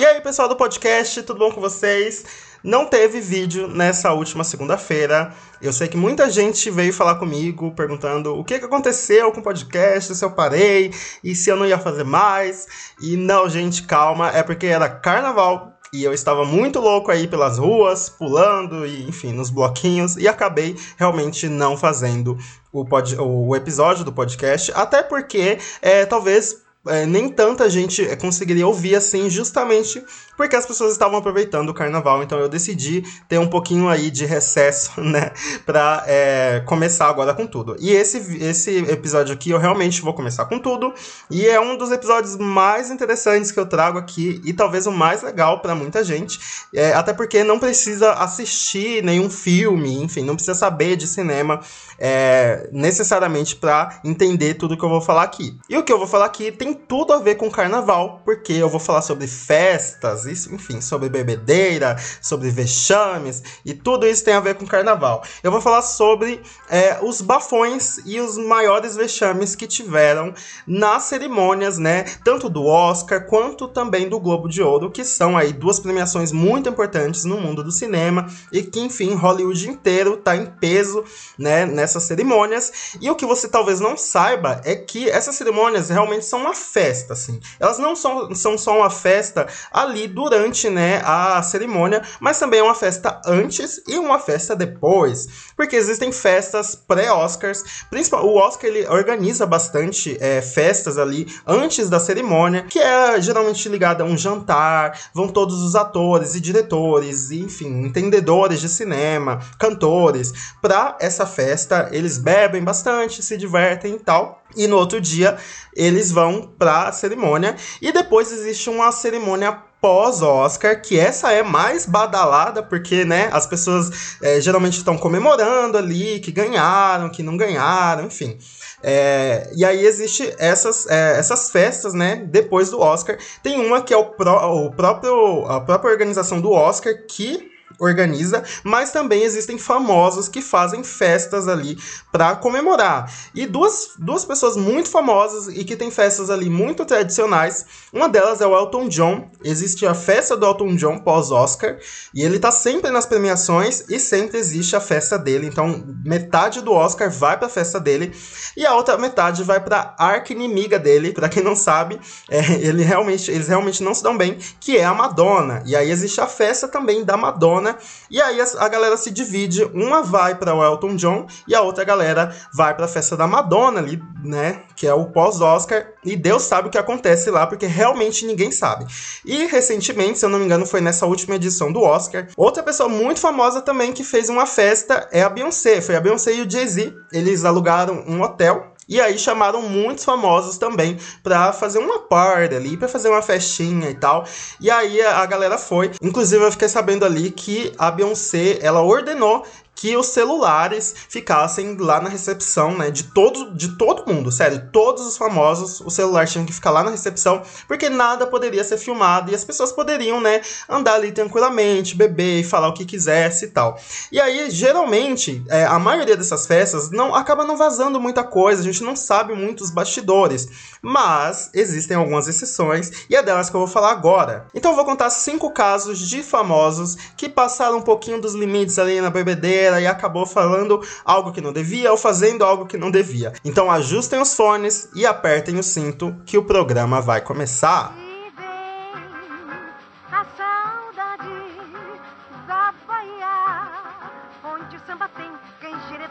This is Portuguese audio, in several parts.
E aí, pessoal do podcast, tudo bom com vocês? Não teve vídeo nessa última segunda-feira. Eu sei que muita gente veio falar comigo perguntando o que, que aconteceu com o podcast, se eu parei e se eu não ia fazer mais. E não, gente, calma, é porque era carnaval e eu estava muito louco aí pelas ruas, pulando e enfim, nos bloquinhos e acabei realmente não fazendo o, pod, o episódio do podcast, até porque é, talvez é, nem tanta gente conseguiria ouvir assim, justamente porque as pessoas estavam aproveitando o carnaval. Então eu decidi ter um pouquinho aí de recesso, né, pra é, começar agora com tudo. E esse, esse episódio aqui eu realmente vou começar com tudo. E é um dos episódios mais interessantes que eu trago aqui e talvez o mais legal para muita gente. É, até porque não precisa assistir nenhum filme, enfim, não precisa saber de cinema é, necessariamente para entender tudo que eu vou falar aqui. E o que eu vou falar aqui tem tudo a ver com carnaval, porque eu vou falar sobre festas, isso, enfim, sobre bebedeira, sobre vexames e tudo isso tem a ver com carnaval. Eu vou falar sobre é, os bafões e os maiores vexames que tiveram nas cerimônias, né? Tanto do Oscar quanto também do Globo de Ouro, que são aí duas premiações muito importantes no mundo do cinema e que, enfim, Hollywood inteiro tá em peso, né? Nessa essas cerimônias. E o que você talvez não saiba é que essas cerimônias realmente são uma festa, assim. Elas não são, são só uma festa ali durante, né, a cerimônia, mas também é uma festa antes e uma festa depois. Porque existem festas pré-Oscars, o Oscar ele organiza bastante é, festas ali antes da cerimônia, que é geralmente ligada a um jantar, vão todos os atores e diretores, e, enfim, entendedores de cinema, cantores, para essa festa eles bebem bastante, se divertem e tal. E no outro dia eles vão para a cerimônia e depois existe uma cerimônia pós-Oscar, que essa é mais badalada, porque, né, as pessoas é, geralmente estão comemorando ali, que ganharam, que não ganharam, enfim. É, e aí existe essas, é, essas festas, né, depois do Oscar. Tem uma que é o, pró o próprio, a própria organização do Oscar que organiza, mas também existem famosos que fazem festas ali para comemorar. E duas, duas pessoas muito famosas e que têm festas ali muito tradicionais. Uma delas é o Elton John. Existe a festa do Elton John pós-Oscar e ele tá sempre nas premiações e sempre existe a festa dele. Então, metade do Oscar vai para a festa dele e a outra metade vai para arca inimiga dele, para quem não sabe, é, ele realmente, eles realmente não se dão bem, que é a Madonna. E aí existe a festa também da Madonna né? E aí a, a galera se divide, uma vai para o Elton John e a outra galera vai para a festa da Madonna ali, né? Que é o pós-Oscar. E Deus sabe o que acontece lá, porque realmente ninguém sabe. E recentemente, se eu não me engano, foi nessa última edição do Oscar, outra pessoa muito famosa também que fez uma festa é a Beyoncé. Foi a Beyoncé e o Jay-Z. Eles alugaram um hotel e aí chamaram muitos famosos também para fazer uma party ali, para fazer uma festinha e tal. E aí a galera foi. Inclusive eu fiquei sabendo ali que a Beyoncé, ela ordenou que os celulares ficassem lá na recepção, né, de todo, de todo mundo, sério, todos os famosos, o celular tinha que ficar lá na recepção, porque nada poderia ser filmado e as pessoas poderiam, né, andar ali tranquilamente, beber e falar o que quisesse e tal. E aí, geralmente, é, a maioria dessas festas não acaba não vazando muita coisa, a gente não sabe muitos bastidores, mas existem algumas exceções e é delas que eu vou falar agora. Então eu vou contar cinco casos de famosos que passaram um pouquinho dos limites ali na bebedeira e acabou falando algo que não devia ou fazendo algo que não devia. Então ajustem os fones e apertem o cinto que o programa vai começar.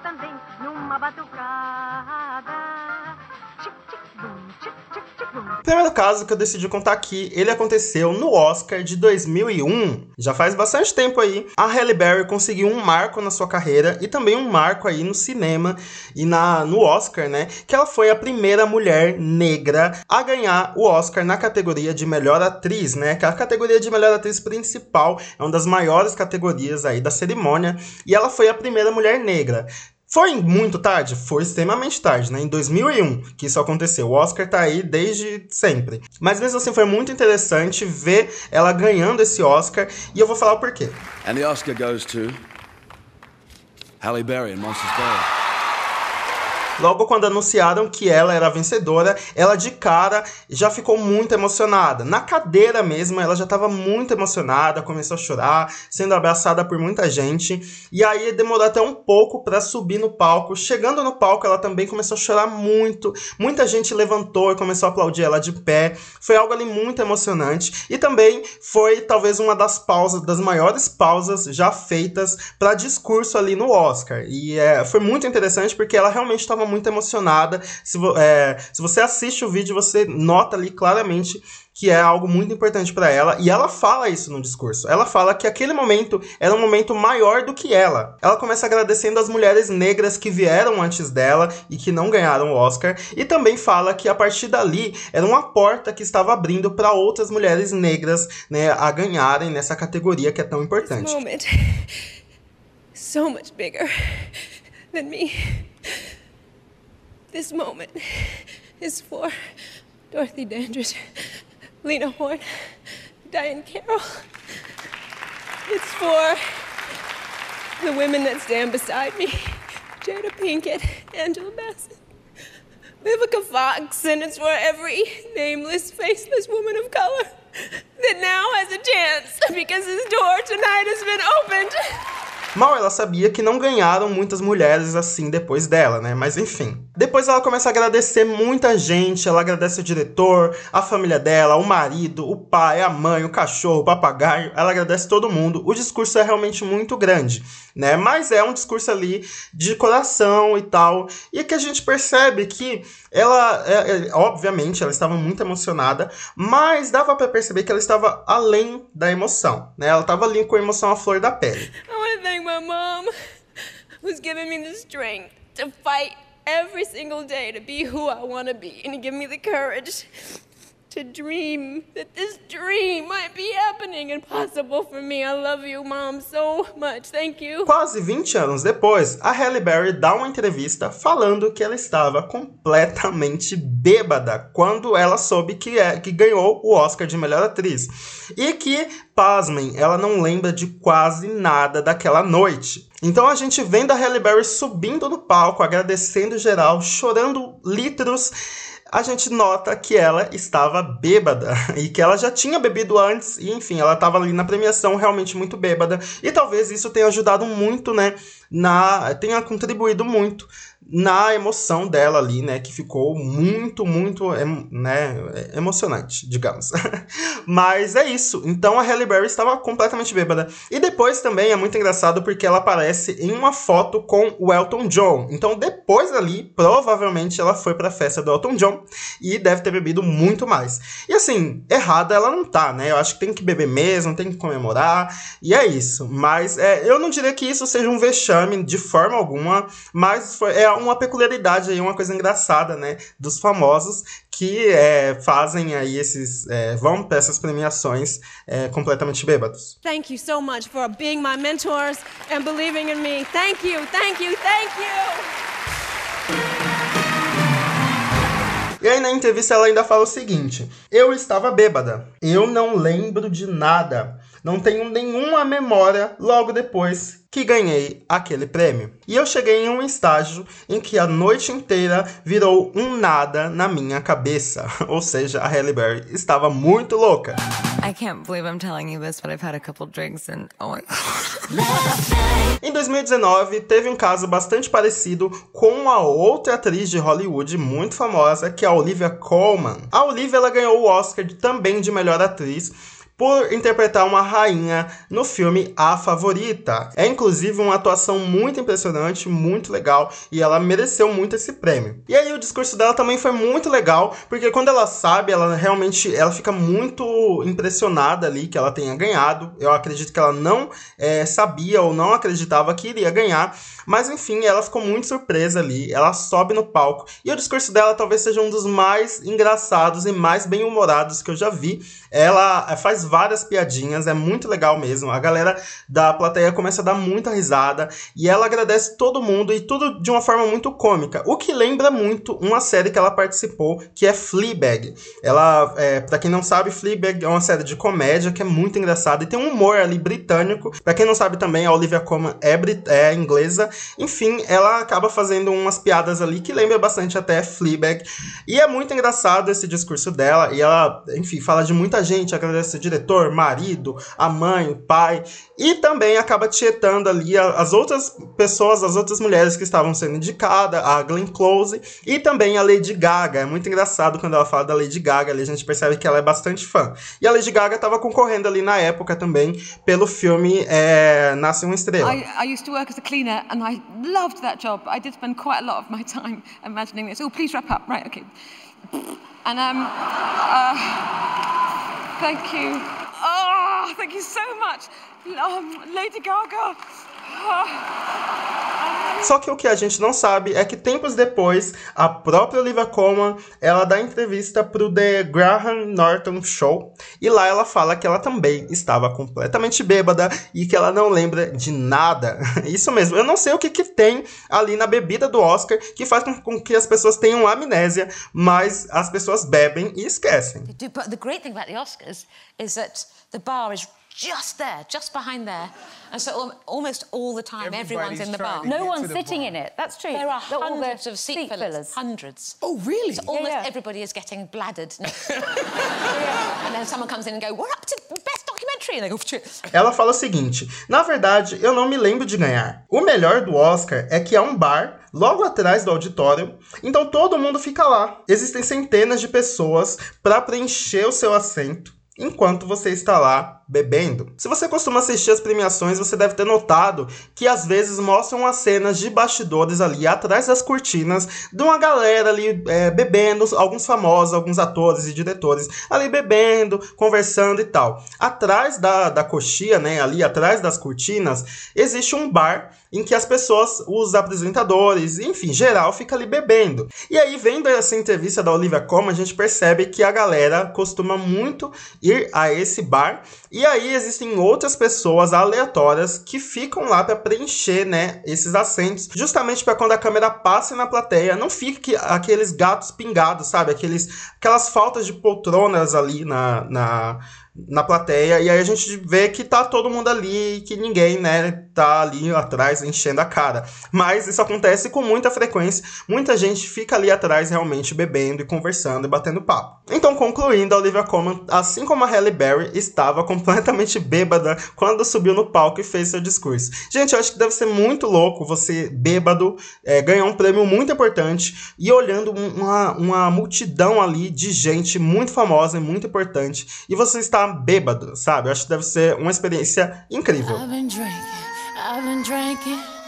também numa batucada. O primeiro caso que eu decidi contar aqui, ele aconteceu no Oscar de 2001. Já faz bastante tempo aí. A Halle Berry conseguiu um marco na sua carreira e também um marco aí no cinema e na no Oscar, né? Que ela foi a primeira mulher negra a ganhar o Oscar na categoria de melhor atriz, né? Que a categoria de melhor atriz principal é uma das maiores categorias aí da cerimônia e ela foi a primeira mulher negra. Foi muito tarde? Foi extremamente tarde, né? Em 2001 que isso aconteceu. O Oscar tá aí desde sempre. Mas mesmo assim foi muito interessante ver ela ganhando esse Oscar e eu vou falar o porquê. And the Oscar goes to Halle Berry in Monsters Ball. Logo quando anunciaram que ela era vencedora, ela de cara já ficou muito emocionada. Na cadeira mesmo, ela já estava muito emocionada, começou a chorar, sendo abraçada por muita gente. E aí demorou até um pouco para subir no palco. Chegando no palco, ela também começou a chorar muito. Muita gente levantou e começou a aplaudir ela de pé. Foi algo ali muito emocionante. E também foi talvez uma das pausas, das maiores pausas já feitas para discurso ali no Oscar. E é, foi muito interessante porque ela realmente estava muito emocionada. Se, é, se você assiste o vídeo, você nota ali claramente que é algo muito importante para ela, e ela fala isso no discurso. Ela fala que aquele momento era um momento maior do que ela. Ela começa agradecendo as mulheres negras que vieram antes dela e que não ganharam o Oscar, e também fala que a partir dali era uma porta que estava abrindo para outras mulheres negras, né, a ganharem nessa categoria que é tão importante. so much bigger than me. This moment is for Dorothy Dandridge, Lena Horne, Diane Carroll. It's for the women that stand beside me Jada Pinkett, Angela Bassett, Vivica Fox, and it's for every nameless, faceless woman of color that now has a chance because this door tonight has been opened. Mal ela sabia que não ganharam muitas mulheres assim depois dela, né? Mas enfim. Depois ela começa a agradecer muita gente. Ela agradece o diretor, a família dela, o marido, o pai, a mãe, o cachorro, o papagaio. Ela agradece todo mundo. O discurso é realmente muito grande, né? Mas é um discurso ali de coração e tal. E que a gente percebe que ela, é, é, obviamente, ela estava muito emocionada, mas dava para perceber que ela estava além da emoção, né? Ela estava ali com a emoção à flor da pele. Thank my mom, who's given me the strength to fight every single day to be who I want to be and to give me the courage to dream that this dream might be happening and possible for me. I love you, mom, so much. Thank you. Quase 20 anos depois, a Halle Berry dá uma entrevista falando que ela estava completamente bêbada quando ela soube que, é, que ganhou o Oscar de melhor atriz. E que, pasmem, ela não lembra de quase nada daquela noite. Então a gente vendo a Halle Berry subindo no palco, agradecendo geral, chorando litros a gente nota que ela estava bêbada e que ela já tinha bebido antes, e enfim, ela estava ali na premiação realmente muito bêbada, e talvez isso tenha ajudado muito, né, na tenha contribuído muito na emoção dela ali, né, que ficou muito, muito, né, emocionante, digamos. Mas é isso. Então a Halle Berry estava completamente bêbada. E depois também é muito engraçado porque ela aparece em uma foto com o Elton John. Então depois ali, provavelmente ela foi para a festa do Elton John e deve ter bebido muito mais. E assim, errada ela não tá, né? Eu acho que tem que beber mesmo, tem que comemorar, e é isso. Mas é, eu não diria que isso seja um vexame de forma alguma, mas foi, é uma peculiaridade aí, uma coisa engraçada, né, dos famosos que é, fazem aí esses, é, vão para essas premiações é, completamente bêbados. Thank you so much for being my mentors and believing in me. Thank you, thank you, thank you. E aí na entrevista ela ainda fala o seguinte: Eu estava bêbada. Eu não lembro de nada. Não tenho nenhuma memória logo depois que ganhei aquele prêmio. E eu cheguei em um estágio em que a noite inteira virou um nada na minha cabeça. Ou seja, a Halle Berry estava muito louca. I can't believe I'm telling you this, but I've had a couple drinks and oh my God. Em 2019, teve um caso bastante parecido com a outra atriz de Hollywood muito famosa, que é a Olivia Colman. A Olivia ela ganhou o Oscar também de melhor atriz por interpretar uma rainha no filme A Favorita. É inclusive uma atuação muito impressionante, muito legal e ela mereceu muito esse prêmio. E aí o discurso dela também foi muito legal, porque quando ela sabe, ela realmente ela fica muito impressionada ali que ela tenha ganhado. Eu acredito que ela não é, sabia ou não acreditava que iria ganhar, mas enfim, ela ficou muito surpresa ali. Ela sobe no palco e o discurso dela talvez seja um dos mais engraçados e mais bem-humorados que eu já vi. Ela faz várias piadinhas, é muito legal mesmo. A galera da plateia começa a dar muita risada e ela agradece todo mundo e tudo de uma forma muito cômica. O que lembra muito uma série que ela participou, que é Fleabag. Ela, é, para quem não sabe, Fleabag é uma série de comédia que é muito engraçada e tem um humor ali britânico. Para quem não sabe também, a Olivia Colman é, é inglesa. Enfim, ela acaba fazendo umas piadas ali que lembra bastante até Fleabag. E é muito engraçado esse discurso dela. E ela, enfim, fala de muita gente, agradece o diretor, marido, a mãe, o pai. E também acaba tietando ali as outras pessoas, as outras mulheres que estavam sendo indicadas, a Glenn Close e também a Lady Gaga. É muito engraçado quando ela fala da Lady Gaga, ali a gente percebe que ela é bastante fã. E a Lady Gaga estava concorrendo ali na época também pelo filme é, Nasce uma Estrela. I, I used to work as a cleaner and I loved that job. I did spend quite a lot of my time imagining this. Oh, please wrap up. Right, okay. And um, uh, thank you. Oh, thank you so much, um, Lady Gaga. Só que o que a gente não sabe é que tempos depois, a própria Olivia Colman, ela dá entrevista pro The Graham Norton Show, e lá ela fala que ela também estava completamente bêbada e que ela não lembra de nada. Isso mesmo, eu não sei o que que tem ali na bebida do Oscar que faz com que as pessoas tenham amnésia, mas as pessoas bebem e esquecem. But the great thing about the Oscars is that the bar is just there, just behind there. And so almost all the time, Everybody's everyone's in the bar. No one's sitting bar. in it. That's true. There are hundreds of seat, seat fillers. fillers. Hundreds. Oh, really? So almost yeah, yeah. everybody is getting bladdered. yeah. And then someone comes in and go, we're up to best documentary. And they go, Ela fala o seguinte, na verdade, eu não me lembro de ganhar. O melhor do Oscar é que há um bar logo atrás do auditório, então todo mundo fica lá. Existem centenas de pessoas para preencher o seu assento enquanto você está lá bebendo. Se você costuma assistir as premiações, você deve ter notado que às vezes mostram as cenas de bastidores ali atrás das cortinas de uma galera ali é, bebendo, alguns famosos, alguns atores e diretores ali bebendo, conversando e tal. Atrás da, da coxia, né, ali atrás das cortinas, existe um bar em que as pessoas, os apresentadores, enfim, geral, fica ali bebendo. E aí, vendo essa entrevista da Olivia Colman, a gente percebe que a galera costuma muito ir a esse bar. E aí existem outras pessoas aleatórias que ficam lá para preencher, né, esses assentos, justamente para quando a câmera passa na plateia, não fique aqueles gatos pingados, sabe? Aqueles, aquelas faltas de poltronas ali na, na na plateia, e aí a gente vê que tá todo mundo ali, que ninguém, né, tá ali atrás enchendo a cara. Mas isso acontece com muita frequência, muita gente fica ali atrás realmente bebendo e conversando e batendo papo. Então, concluindo, a Olivia Colman, assim como a Halle Berry, estava completamente bêbada quando subiu no palco e fez seu discurso. Gente, eu acho que deve ser muito louco você, bêbado, é, ganhar um prêmio muito importante e olhando uma, uma multidão ali de gente muito famosa e muito importante, e você está bêbado, sabe? Eu acho que deve ser uma experiência incrível. I've been drinking, I've been drinking.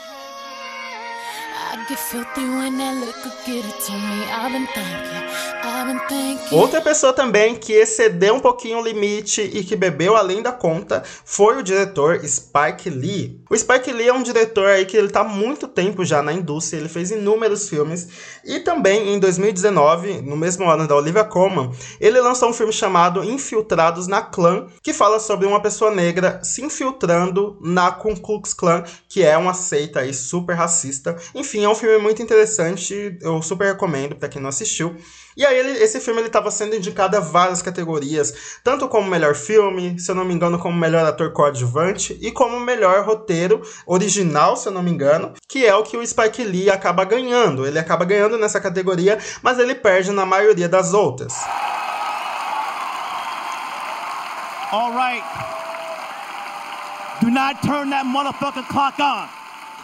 Outra pessoa também que excedeu um pouquinho o limite e que bebeu além da conta foi o diretor Spike Lee. O Spike Lee é um diretor aí que ele tá há muito tempo já na indústria, ele fez inúmeros filmes e também em 2019, no mesmo ano da Olivia Colman, ele lançou um filme chamado Infiltrados na Clã, que fala sobre uma pessoa negra se infiltrando na Ku Klux Klan, que é uma seita aí super racista. Enfim, é um filme muito interessante, eu super recomendo para quem não assistiu. E aí ele, esse filme ele estava sendo indicado a várias categorias, tanto como melhor filme, se eu não me engano, como melhor ator coadjuvante e como melhor roteiro original, se eu não me engano, que é o que o Spike Lee acaba ganhando. Ele acaba ganhando nessa categoria, mas ele perde na maioria das outras. All right. Do not turn that motherfucking clock on.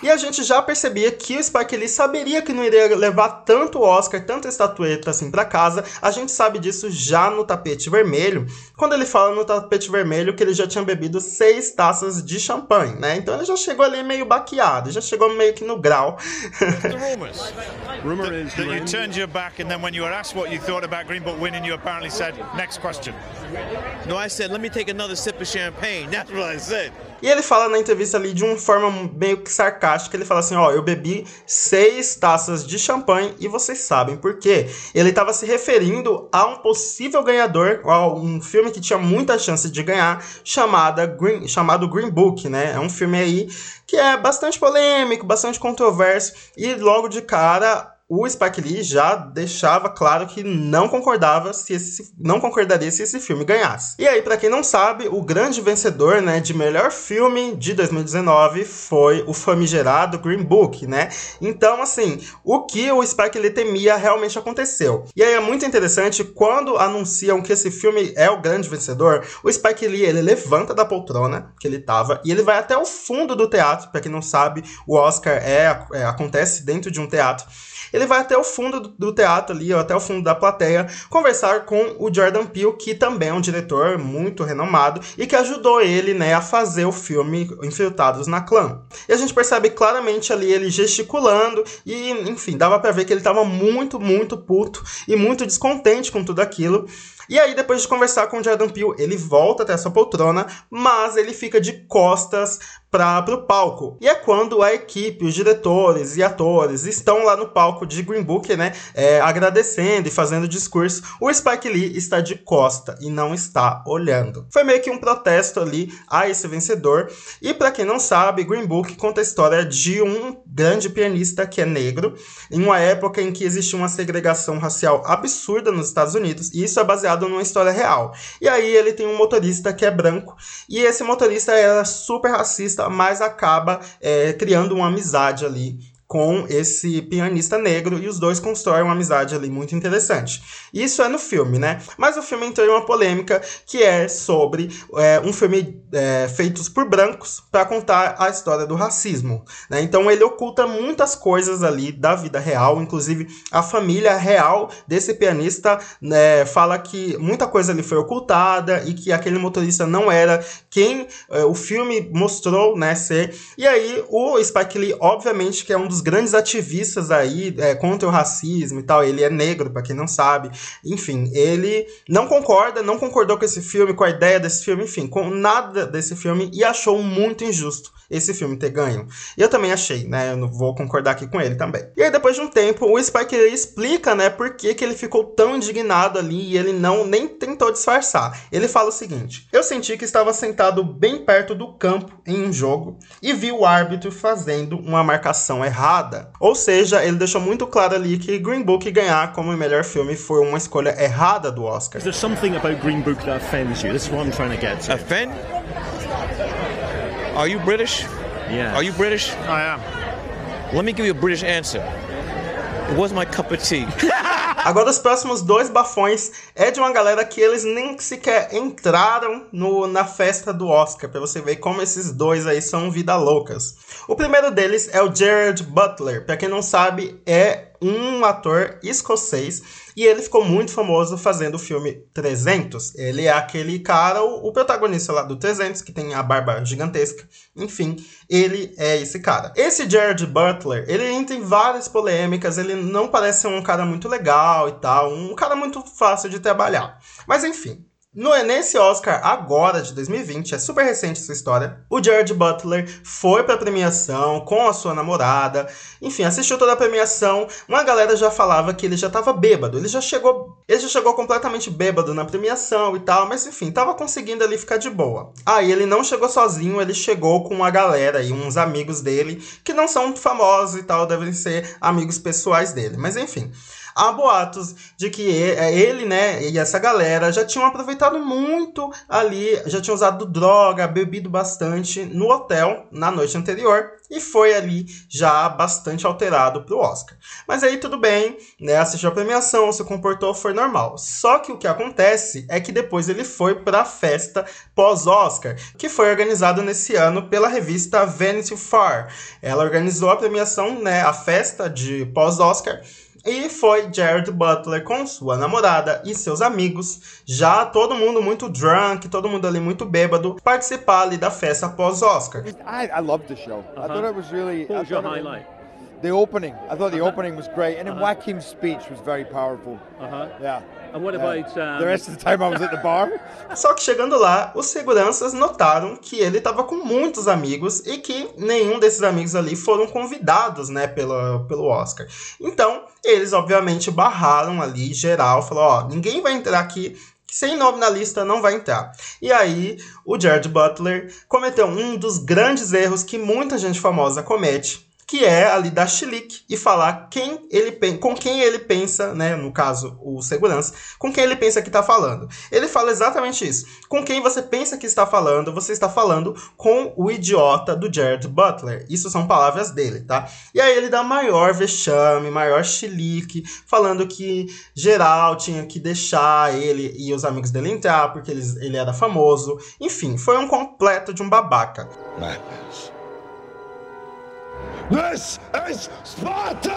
E a gente já percebia que o Spike Lee saberia que não iria levar tanto Oscar, tanta estatueta assim para casa. A gente sabe disso já no tapete vermelho, quando ele fala no tapete vermelho que ele já tinha bebido seis taças de champanhe, né? Então ele já chegou ali meio baqueado, já chegou meio que no grau. rumor is that you turned your back and then when you were asked what you thought about Green Book winning, you apparently said, next question. No, I said, let me take another sip of champagne. That's what I said. E ele fala na entrevista ali de uma forma meio que sarcástica, ele fala assim, ó, eu bebi seis taças de champanhe e vocês sabem por quê. Ele estava se referindo a um possível ganhador, a um filme que tinha muita chance de ganhar, chamada Green, chamado Green Book, né? É um filme aí que é bastante polêmico, bastante controverso e logo de cara o Spike Lee já deixava claro que não concordava se esse, não concordaria se esse filme ganhasse. E aí, para quem não sabe, o grande vencedor, né, de melhor filme de 2019 foi o famigerado Green Book, né? Então, assim, o que o Spike Lee temia realmente aconteceu. E aí é muito interessante quando anunciam que esse filme é o grande vencedor, o Spike Lee ele levanta da poltrona que ele tava e ele vai até o fundo do teatro. Para quem não sabe, o Oscar é, é acontece dentro de um teatro ele vai até o fundo do, teatro ali, ou até o fundo da plateia, conversar com o Jordan Peele, que também é um diretor muito renomado e que ajudou ele, né, a fazer o filme Infiltrados na Clã. E a gente percebe claramente ali ele gesticulando e, enfim, dava para ver que ele estava muito, muito puto e muito descontente com tudo aquilo. E aí, depois de conversar com o Jordan Peele, ele volta até essa poltrona, mas ele fica de costas para o palco. E é quando a equipe, os diretores e atores estão lá no palco de Green Book, né, é, agradecendo e fazendo discurso. O Spike Lee está de costa e não está olhando. Foi meio que um protesto ali a esse vencedor. E para quem não sabe, Green Book conta a história de um grande pianista que é negro, em uma época em que existia uma segregação racial absurda nos Estados Unidos, e isso é baseado numa história real. E aí ele tem um motorista que é branco, e esse motorista era super racista mas acaba é, criando uma amizade ali com esse pianista negro e os dois constroem uma amizade ali muito interessante. Isso é no filme, né? Mas o filme entrou em uma polêmica que é sobre é, um filme é, feito por brancos para contar a história do racismo. Né? Então ele oculta muitas coisas ali da vida real, inclusive a família real desse pianista né, fala que muita coisa ali foi ocultada e que aquele motorista não era quem é, o filme mostrou né, ser. E aí o Spike Lee, obviamente, que é um dos dos grandes ativistas aí é, contra o racismo e tal. Ele é negro, para quem não sabe. Enfim, ele não concorda, não concordou com esse filme, com a ideia desse filme, enfim, com nada desse filme e achou muito injusto esse filme ter ganho. Eu também achei, né? Eu não vou concordar aqui com ele também. E aí, depois de um tempo, o Spike explica, né, por que, que ele ficou tão indignado ali e ele não nem tentou disfarçar. Ele fala o seguinte: Eu senti que estava sentado bem perto do campo em um jogo e vi o árbitro fazendo uma marcação errada errada. Ou seja, ele deixou muito claro ali que Green Book ganhar como melhor filme foi uma escolha errada do Oscar. Is something about Green Book that offends you? This is what I'm trying to get to. Offend? Are you British? Yeah. Are you British? I am. Let me give you a British answer. Was my cup of tea. Agora, os próximos dois bafões é de uma galera que eles nem sequer entraram no, na festa do Oscar, pra você ver como esses dois aí são vida loucas. O primeiro deles é o Gerard Butler. Pra quem não sabe, é um ator escocês e ele ficou muito famoso fazendo o filme 300. Ele é aquele cara, o, o, protagonista lá do 300, que tem a barba gigantesca. Enfim, ele é esse cara. Esse Jared Butler, ele entra em várias polêmicas, ele não parece ser um cara muito legal e tal, um cara muito fácil de trabalhar. Mas enfim, no, nesse Oscar agora de 2020, é super recente essa história, o Jared Butler foi pra premiação com a sua namorada, enfim, assistiu toda a premiação. Uma galera já falava que ele já tava bêbado, ele já chegou, ele já chegou completamente bêbado na premiação e tal, mas enfim, tava conseguindo ali ficar de boa. Aí ele não chegou sozinho, ele chegou com uma galera e uns amigos dele que não são famosos e tal, devem ser amigos pessoais dele, mas enfim. Há boatos de que é, ele, né, e essa galera já tinham aproveitado muito ali, já tinham usado droga, bebido bastante no hotel na noite anterior e foi ali já bastante alterado pro Oscar. Mas aí tudo bem, né? Assistiu a premiação, se comportou, foi normal. Só que o que acontece é que depois ele foi para a festa pós-Oscar, que foi organizada nesse ano pela revista Vanity Fair. Ela organizou a premiação, né, a festa de pós-Oscar e foi Jared Butler com sua namorada e seus amigos, já todo mundo muito drunk, todo mundo ali muito bêbado, participar ali da festa pós-Oscar. I, I loved the show. Uh -huh. I thought it was really. What was your highlight? The opening. I thought the opening was great, and then Joaquin's speech was very powerful. Uh-huh. Yeah. And what Yeah. about um, The rest of the time I was at the bar. Só que chegando lá, os seguranças notaram que ele estava com muitos amigos e que nenhum desses amigos ali foram convidados, né, pelo, pelo Oscar. Então, eles obviamente barraram ali geral, falou, ó, ninguém vai entrar aqui sem nome na lista não vai entrar. E aí, o Jared Butler cometeu um dos grandes erros que muita gente famosa comete, que é ali dar chilique e falar quem ele com quem ele pensa, né, no caso, o segurança, com quem ele pensa que tá falando. Ele fala exatamente isso. Com quem você pensa que está falando, você está falando com o idiota do Jared Butler. Isso são palavras dele, tá? E aí ele dá maior vexame, maior chilique, falando que geral tinha que deixar ele e os amigos dele entrar porque eles, ele era famoso. Enfim, foi um completo de um babaca. Madness. This is Sparta!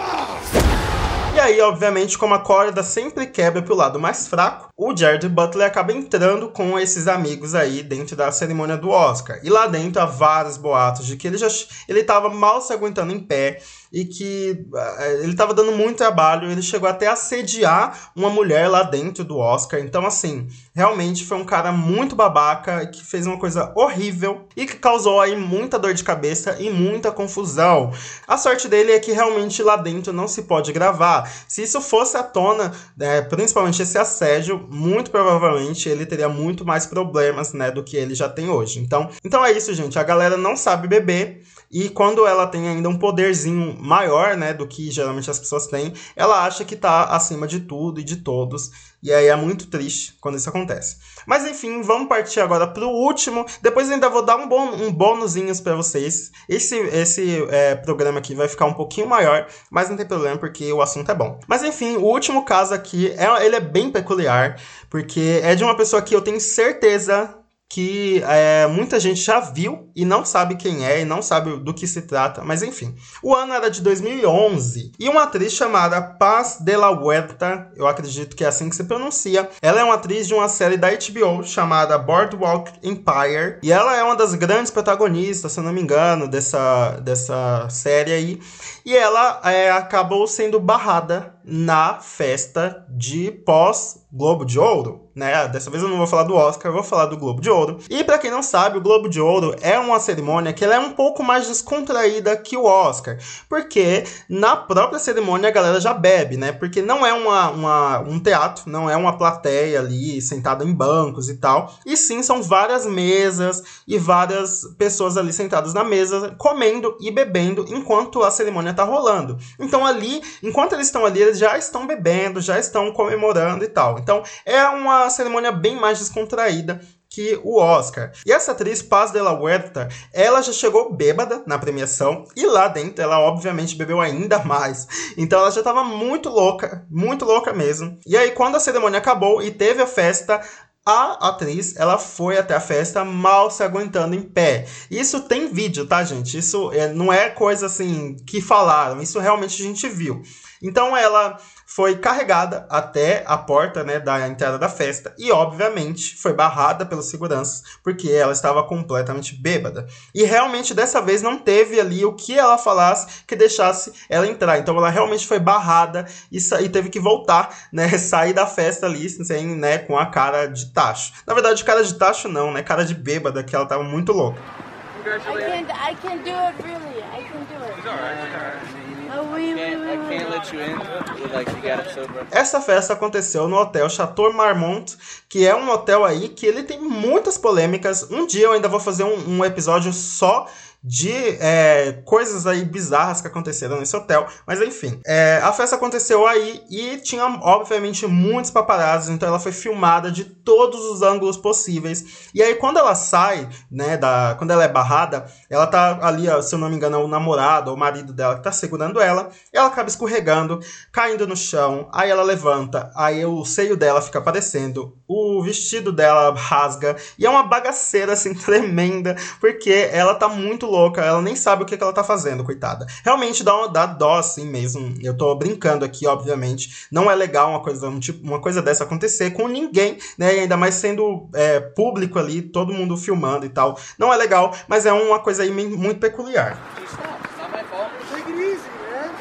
E aí, obviamente, como a corda sempre quebra pro lado mais fraco, o Jared Butler acaba entrando com esses amigos aí dentro da cerimônia do Oscar. E lá dentro há vários boatos de que ele já ele tava mal se aguentando em pé e que eh, ele tava dando muito trabalho, ele chegou até a assediar uma mulher lá dentro do Oscar. Então, assim, realmente foi um cara muito babaca que fez uma coisa horrível e que causou aí muita dor de cabeça e muita confusão. A sorte dele é que realmente lá dentro não se pode gravar. Se isso fosse à tona, né, principalmente esse assédio, muito provavelmente ele teria muito mais problemas, né, do que ele já tem hoje. Então, então é isso, gente. A galera não sabe beber e quando ela tem ainda um poderzinho maior, né, do que geralmente as pessoas têm, ela acha que tá acima de tudo e de todos. E aí é muito triste quando isso acontece. Mas enfim, vamos partir agora pro último. Depois ainda vou dar um, bon um bônusinhos pra vocês. Esse, esse é, programa aqui vai ficar um pouquinho maior, mas não tem problema porque o assunto é bom. Mas enfim, o último caso aqui, é, ele é bem peculiar, porque é de uma pessoa que eu tenho certeza que é, muita gente já viu e não sabe quem é e não sabe do que se trata, mas enfim. O ano era de 2011 e uma atriz chamada Paz de la Huerta, eu acredito que é assim que se pronuncia, ela é uma atriz de uma série da HBO chamada Boardwalk Empire e ela é uma das grandes protagonistas, se eu não me engano, dessa, dessa série aí. E ela é, acabou sendo barrada na festa de pós Globo de Ouro, né? Dessa vez eu não vou falar do Oscar, eu vou falar do Globo de Ouro. E pra quem não sabe, o Globo de Ouro é uma cerimônia que ela é um pouco mais descontraída que o Oscar, porque na própria cerimônia a galera já bebe, né? Porque não é uma, uma, um teatro, não é uma plateia ali sentada em bancos e tal, e sim são várias mesas e várias pessoas ali sentadas na mesa comendo e bebendo enquanto a cerimônia tá rolando. Então ali, enquanto eles estão ali, eles já estão bebendo, já estão comemorando e tal. Então é uma cerimônia bem mais descontraída que o Oscar. E essa atriz, Paz de la Huerta, ela já chegou bêbada na premiação e lá dentro ela obviamente bebeu ainda mais. Então ela já tava muito louca, muito louca mesmo. E aí quando a cerimônia acabou e teve a festa, a atriz, ela foi até a festa mal se aguentando em pé. Isso tem vídeo, tá, gente? Isso é, não é coisa assim que falaram, isso realmente a gente viu. Então ela foi carregada até a porta né, da entrada da festa e, obviamente, foi barrada pelos seguranças porque ela estava completamente bêbada. E realmente dessa vez não teve ali o que ela falasse que deixasse ela entrar. Então ela realmente foi barrada e, e teve que voltar, né, sair da festa ali sem, né, com a cara de tacho. Na verdade, cara de tacho não, né, cara de bêbada, que ela estava muito louca. I can't, I can't do it really. I can do it. It's alright, it's alright. Oh, Essa festa aconteceu no hotel Chateau Marmont, que é um hotel aí que ele tem muitas polêmicas. Um dia eu ainda vou fazer um, um episódio só de é, coisas aí bizarras que aconteceram nesse hotel. Mas enfim, é, a festa aconteceu aí e tinha, obviamente, muitos paparazzi, então ela foi filmada de todos os ângulos possíveis. E aí, quando ela sai, né, da, quando ela é barrada, ela tá ali, se eu não me engano, é o namorado ou o marido dela que tá segurando ela, ela acaba escorregando, caindo no chão, aí ela levanta, aí o seio dela fica aparecendo, o vestido dela rasga, e é uma bagaceira, assim, tremenda, porque ela tá muito louca, ela nem sabe o que, que ela tá fazendo, coitada. Realmente dá, dá dó, assim mesmo. Eu tô brincando aqui, obviamente. Não é legal uma coisa, um tipo, uma coisa dessa acontecer com ninguém, né? E ainda mais sendo é, público ali, todo mundo filmando e tal. Não é legal, mas é uma coisa aí muito peculiar. It's not my fault. Take it easy, man.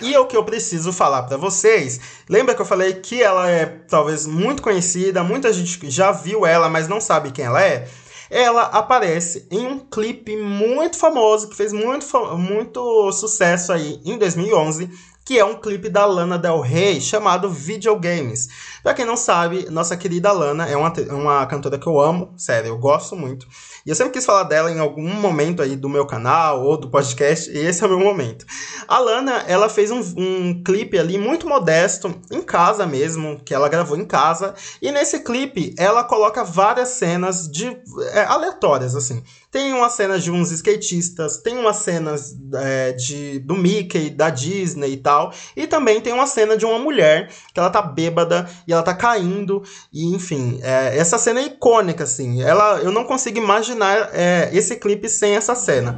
E o que eu preciso falar para vocês, lembra que eu falei que ela é talvez muito conhecida, muita gente já viu ela, mas não sabe quem ela é? Ela aparece em um clipe muito famoso que fez muito, muito sucesso aí em 2011, que é um clipe da Lana Del Rey chamado Videogames. Pra quem não sabe, nossa querida Lana é uma, uma cantora que eu amo, sério, eu gosto muito. E eu sempre quis falar dela em algum momento aí do meu canal ou do podcast, e esse é o meu momento. A Lana, ela fez um, um clipe ali muito modesto, em casa mesmo, que ela gravou em casa, e nesse clipe ela coloca várias cenas de é, aleatórias, assim. Tem uma cena de uns skatistas, tem umas cenas é, de, do Mickey, da Disney e tal. E também tem uma cena de uma mulher que ela tá bêbada e ela tá caindo. E enfim, é, essa cena é icônica, assim. Ela, eu não consigo imaginar é, esse clipe sem essa cena.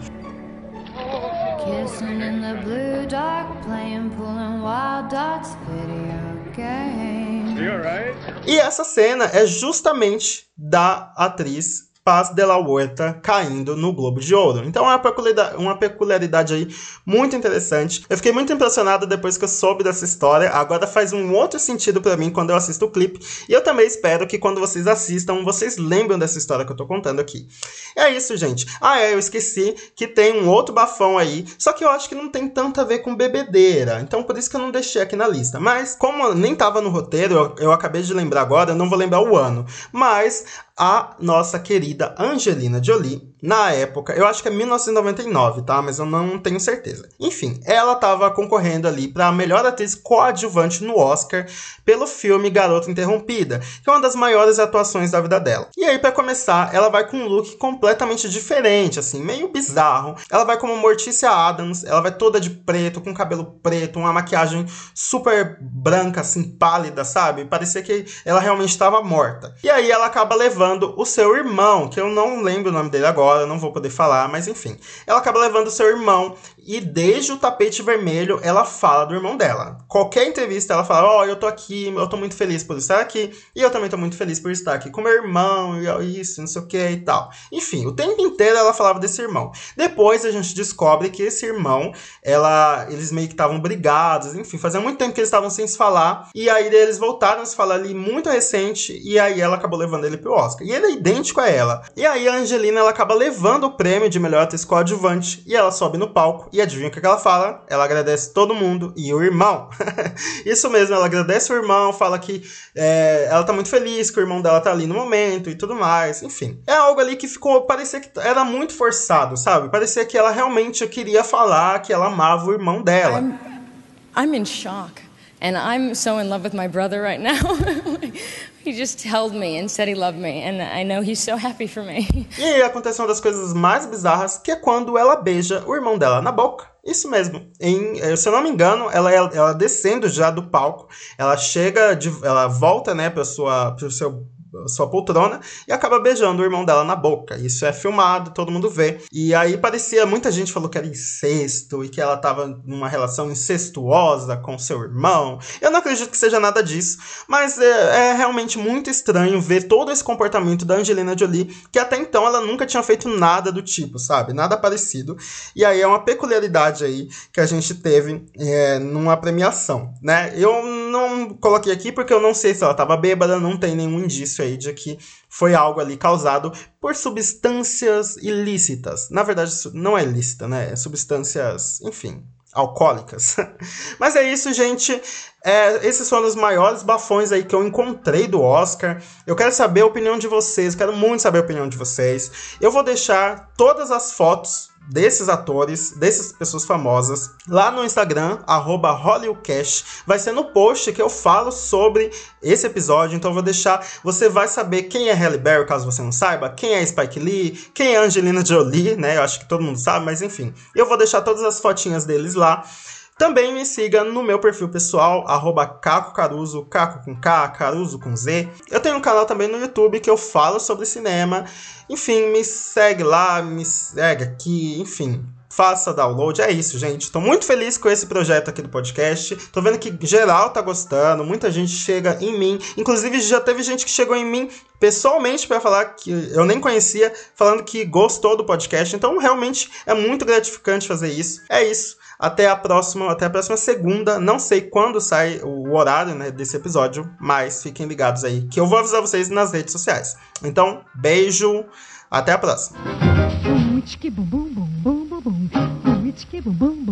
E essa cena é justamente da atriz Paz de la Huerta caindo no Globo de Ouro. Então é uma peculiaridade, uma peculiaridade aí muito interessante. Eu fiquei muito impressionado depois que eu soube dessa história. Agora faz um outro sentido para mim quando eu assisto o clipe. E eu também espero que quando vocês assistam, vocês lembrem dessa história que eu tô contando aqui. É isso, gente. Ah, é, eu esqueci que tem um outro bafão aí. Só que eu acho que não tem tanto a ver com bebedeira. Então por isso que eu não deixei aqui na lista. Mas como nem tava no roteiro, eu, eu acabei de lembrar agora, eu não vou lembrar o ano. Mas a nossa querida Angelina Jolie na época, eu acho que é 1999, tá? Mas eu não tenho certeza. Enfim, ela estava concorrendo ali para a melhor atriz coadjuvante no Oscar pelo filme Garota Interrompida, que é uma das maiores atuações da vida dela. E aí, para começar, ela vai com um look completamente diferente, assim, meio bizarro. Ela vai como Morticia Adams, ela vai toda de preto, com cabelo preto, uma maquiagem super branca, assim, pálida, sabe? Parecia que ela realmente estava morta. E aí ela acaba levando o seu irmão, que eu não lembro o nome dele agora agora, não vou poder falar, mas enfim. Ela acaba levando seu irmão e desde o tapete vermelho ela fala do irmão dela. Qualquer entrevista ela fala: Ó, oh, eu tô aqui, eu tô muito feliz por estar aqui e eu também tô muito feliz por estar aqui com meu irmão e isso, não sei o que e tal. Enfim, o tempo inteiro ela falava desse irmão. Depois a gente descobre que esse irmão, ela, eles meio que estavam brigados, enfim, fazia muito tempo que eles estavam sem se falar e aí eles voltaram a se falar ali muito recente e aí ela acabou levando ele pro Oscar. E ele é idêntico a ela. E aí a Angelina ela acaba levando o prêmio de melhor atriz coadjuvante e ela sobe no palco e adivinha o que ela fala? Ela agradece todo mundo e o irmão. Isso mesmo, ela agradece o irmão, fala que é, ela tá muito feliz que o irmão dela tá ali no momento e tudo mais. Enfim, é algo ali que ficou, parecia que era muito forçado, sabe? Parecia que ela realmente queria falar que ela amava o irmão dela. I'm, I'm in shock. And I'm so in love with my brother right now. he just held me and said he loved me, and I know he's so happy for me. E aí acontece uma das coisas mais bizarras, que é quando ela beija o irmão dela na boca. Isso mesmo. Em, eh, se eu não me engano, ela, ela descendo já do palco, ela chega, de, ela volta, né, para sua, pro seu sua poltrona e acaba beijando o irmão dela na boca. Isso é filmado, todo mundo vê. E aí parecia, muita gente falou que era incesto e que ela tava numa relação incestuosa com seu irmão. Eu não acredito que seja nada disso, mas é, é realmente muito estranho ver todo esse comportamento da Angelina Jolie, que até então ela nunca tinha feito nada do tipo, sabe? Nada parecido. E aí é uma peculiaridade aí que a gente teve é, numa premiação, né? Eu não coloquei aqui porque eu não sei se ela tava bêbada, não tem nenhum indício aí de que foi algo ali causado por substâncias ilícitas. Na verdade, não é ilícita, né? É substâncias, enfim, alcoólicas. Mas é isso, gente. É, esses foram os maiores bafões aí que eu encontrei do Oscar. Eu quero saber a opinião de vocês, quero muito saber a opinião de vocês. Eu vou deixar todas as fotos desses atores, dessas pessoas famosas, lá no Instagram, arroba HollywoodCash. Vai ser no post que eu falo sobre esse episódio, então eu vou deixar. Você vai saber quem é Halle Berry, caso você não saiba, quem é Spike Lee, quem é Angelina Jolie, né? Eu acho que todo mundo sabe, mas enfim. Eu vou deixar todas as fotinhas deles lá. Também me siga no meu perfil pessoal, arroba Caco Caruso, Caco com K, Caruso com Z. Eu tenho um canal também no YouTube que eu falo sobre cinema. Enfim, me segue lá, me segue aqui, enfim. Faça download. É isso, gente. Tô muito feliz com esse projeto aqui do podcast. Tô vendo que geral tá gostando, muita gente chega em mim. Inclusive, já teve gente que chegou em mim pessoalmente para falar que eu nem conhecia, falando que gostou do podcast. Então, realmente é muito gratificante fazer isso. É isso. Até a próxima, até a próxima segunda. Não sei quando sai o horário né, desse episódio, mas fiquem ligados aí, que eu vou avisar vocês nas redes sociais. Então, beijo, até a próxima. Boom,